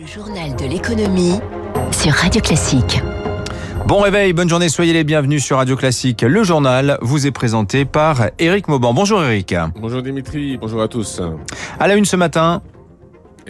Le journal de l'économie sur Radio Classique. Bon réveil, bonne journée, soyez les bienvenus sur Radio Classique. Le journal vous est présenté par Eric Mauban. Bonjour Eric. Bonjour Dimitri, bonjour à tous. À la une ce matin,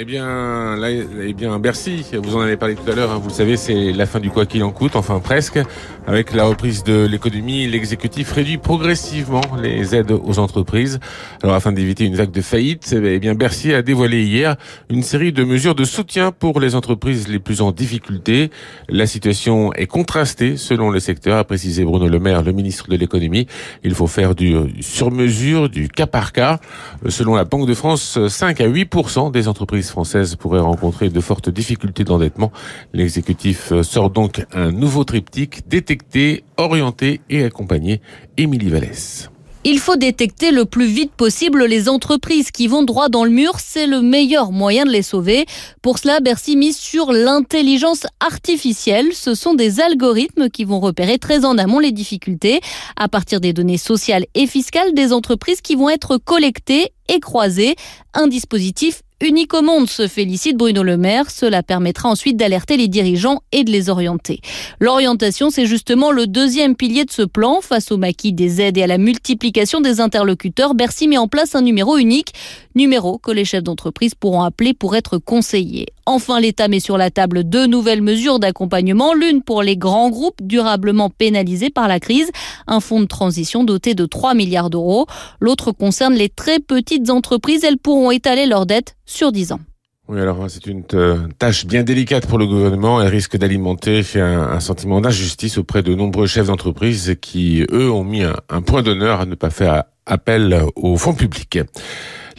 eh bien, là, eh bien, Bercy, vous en avez parlé tout à l'heure, hein, vous le savez, c'est la fin du quoi qu'il en coûte, enfin presque. Avec la reprise de l'économie, l'exécutif réduit progressivement les aides aux entreprises. Alors, afin d'éviter une vague de faillite, eh bien, Bercy a dévoilé hier une série de mesures de soutien pour les entreprises les plus en difficulté. La situation est contrastée selon le secteur, a précisé Bruno Le Maire, le ministre de l'économie. Il faut faire du sur-mesure, du cas par cas. Selon la Banque de France, 5 à 8% des entreprises française pourrait rencontrer de fortes difficultés d'endettement. L'exécutif sort donc un nouveau triptyque détecter, orienter et accompagner. Émilie Vallès. Il faut détecter le plus vite possible les entreprises qui vont droit dans le mur. C'est le meilleur moyen de les sauver. Pour cela, Bercy mise sur l'intelligence artificielle. Ce sont des algorithmes qui vont repérer très en amont les difficultés à partir des données sociales et fiscales des entreprises qui vont être collectées et croisées. Un dispositif unique au monde, se félicite Bruno Le Maire. Cela permettra ensuite d'alerter les dirigeants et de les orienter. L'orientation, c'est justement le deuxième pilier de ce plan. Face au maquis des aides et à la multiplication des interlocuteurs, Bercy met en place un numéro unique, numéro que les chefs d'entreprise pourront appeler pour être conseillés. Enfin, l'État met sur la table deux nouvelles mesures d'accompagnement, l'une pour les grands groupes durablement pénalisés par la crise, un fonds de transition doté de 3 milliards d'euros. L'autre concerne les très petites entreprises, elles pourront étaler leurs dettes sur 10 ans. Oui, alors c'est une tâche bien délicate pour le gouvernement. Elle risque d'alimenter un, sentiment d'injustice auprès de nombreux chefs d'entreprise qui, eux, ont mis un, un point d'honneur à ne pas faire appel aux fonds publics.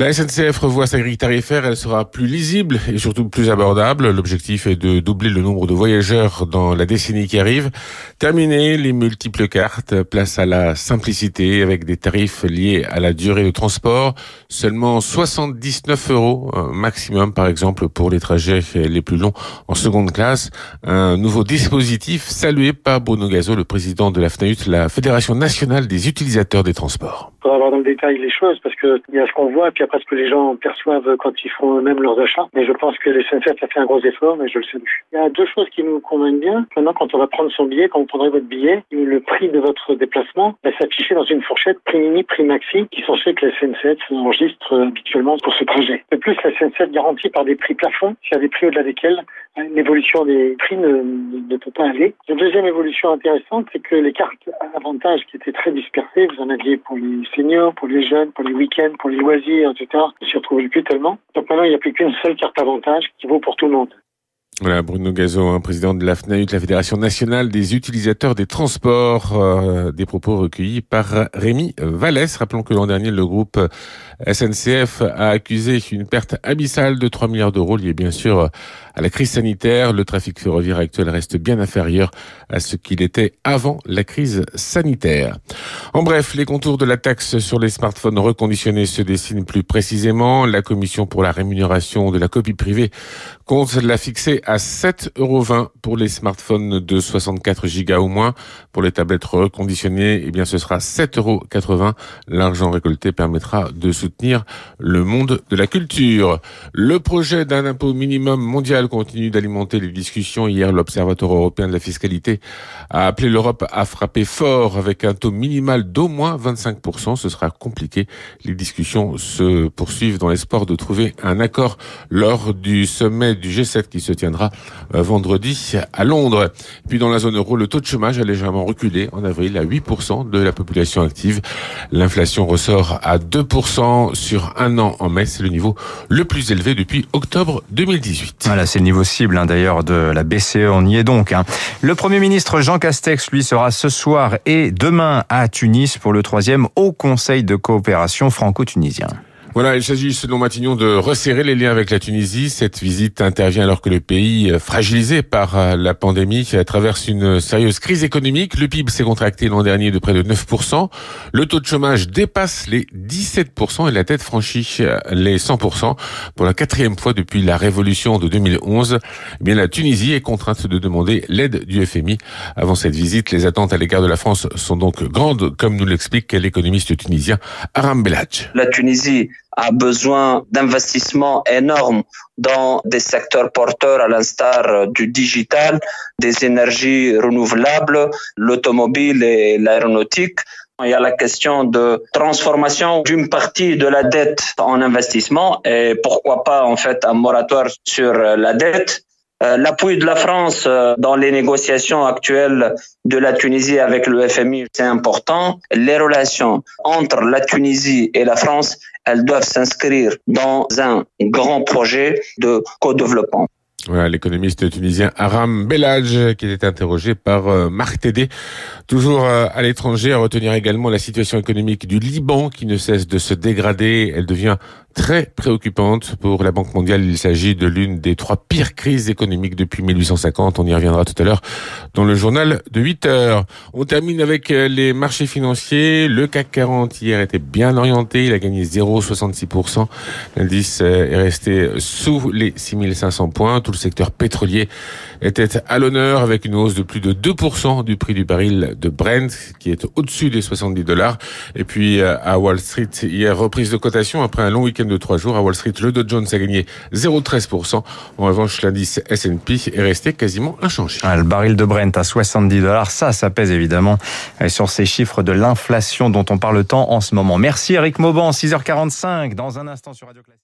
La SNCF revoit sa grille tarifaire, elle sera plus lisible et surtout plus abordable. L'objectif est de doubler le nombre de voyageurs dans la décennie qui arrive. Terminer les multiples cartes, place à la simplicité avec des tarifs liés à la durée de transport. Seulement 79 euros maximum par exemple pour les trajets les plus longs en seconde classe. Un nouveau dispositif salué par Bruno Gazo, le président de la FNAUT, la Fédération nationale des utilisateurs des transports. Pour avoir dans le détail les choses parce que il y a ce qu'on voit puis ce que les gens perçoivent quand ils font eux-mêmes leurs achats. Mais je pense que les SNCF a fait un gros effort, mais je le salue. Il y a deux choses qui nous convainquent bien. Maintenant, quand on va prendre son billet, quand vous prendrez votre billet, le prix de votre déplacement va s'afficher dans une fourchette prix mini, prix maxi, qui sont ceux que la SNCF enregistre habituellement pour ce trajet. De plus, la SNCF garantit par des prix plafonds, s'il y a des prix au-delà desquels l'évolution des prix ne, ne, peut pas aller. La deuxième évolution intéressante, c'est que les cartes avantages qui étaient très dispersées, vous en aviez pour les seniors, pour les jeunes, pour les week-ends, pour les loisirs, etc., s'y retrouvent plus tellement. Donc maintenant, il n'y a plus qu'une seule carte avantage qui vaut pour tout le monde. Voilà, Bruno Gazo, hein, président de la FNAUT, la Fédération nationale des utilisateurs des transports, euh, des propos recueillis par Rémi Vallès. Rappelons que l'an dernier, le groupe SNCF a accusé une perte abyssale de 3 milliards d'euros liée bien sûr à la crise sanitaire. Le trafic ferroviaire actuel reste bien inférieur à ce qu'il était avant la crise sanitaire. En bref, les contours de la taxe sur les smartphones reconditionnés se dessinent plus précisément. La commission pour la rémunération de la copie privée compte la fixer 7,20 euros pour les smartphones de 64 gigas ou moins. Pour les tablettes reconditionnées, eh bien, ce sera 7,80 euros. L'argent récolté permettra de soutenir le monde de la culture. Le projet d'un impôt minimum mondial continue d'alimenter les discussions. Hier, l'Observatoire européen de la fiscalité a appelé l'Europe à frapper fort avec un taux minimal d'au moins 25%. Ce sera compliqué. Les discussions se poursuivent dans l'espoir de trouver un accord lors du sommet du G7 qui se tiendra euh, vendredi à Londres. Puis dans la zone euro, le taux de chômage a légèrement reculé en avril à 8% de la population active. L'inflation ressort à 2% sur un an en mai. C'est le niveau le plus élevé depuis octobre 2018. Voilà, c'est le niveau cible hein, d'ailleurs de la BCE. On y est donc. Hein. Le Premier ministre Jean Castex, lui, sera ce soir et demain à Tunis pour le troisième Haut Conseil de coopération franco-tunisien. Voilà, il s'agit selon Matignon de resserrer les liens avec la Tunisie. Cette visite intervient alors que le pays, euh, fragilisé par euh, la pandémie, traverse une sérieuse crise économique. Le PIB s'est contracté l'an dernier de près de 9%. Le taux de chômage dépasse les 17% et la tête franchit euh, les 100% pour la quatrième fois depuis la révolution de 2011. Eh bien, la Tunisie est contrainte de demander l'aide du FMI. Avant cette visite, les attentes à l'égard de la France sont donc grandes, comme nous l'explique l'économiste tunisien Aram Belhadj. La Tunisie a besoin d'investissements énormes dans des secteurs porteurs à l'instar du digital, des énergies renouvelables, l'automobile et l'aéronautique. Il y a la question de transformation d'une partie de la dette en investissement et pourquoi pas en fait un moratoire sur la dette. Euh, l'appui de la France euh, dans les négociations actuelles de la Tunisie avec le FMI, c'est important. Les relations entre la Tunisie et la France, elles doivent s'inscrire dans un grand projet de co-développement. Voilà, l'économiste tunisien Aram Bellage qui était interrogé par euh, Marc Tédé, toujours à l'étranger, à retenir également la situation économique du Liban qui ne cesse de se dégrader. Elle devient très préoccupante pour la Banque mondiale. Il s'agit de l'une des trois pires crises économiques depuis 1850. On y reviendra tout à l'heure dans le journal de 8 heures. On termine avec euh, les marchés financiers. Le CAC 40 hier était bien orienté. Il a gagné 0,66%. L'indice euh, est resté sous les 6500 points. Le secteur pétrolier était à l'honneur avec une hausse de plus de 2% du prix du baril de Brent qui est au-dessus des 70 dollars. Et puis euh, à Wall Street, hier reprise de cotation après un long week-end de trois jours. À Wall Street, le Dow Jones a gagné 0,13%. En revanche, l'indice S&P est resté quasiment inchangé. Ah, le baril de Brent à 70 dollars, ça, ça pèse évidemment euh, sur ces chiffres de l'inflation dont on parle tant en ce moment. Merci Eric Mauban, 6h45, dans un instant sur Radio Classique.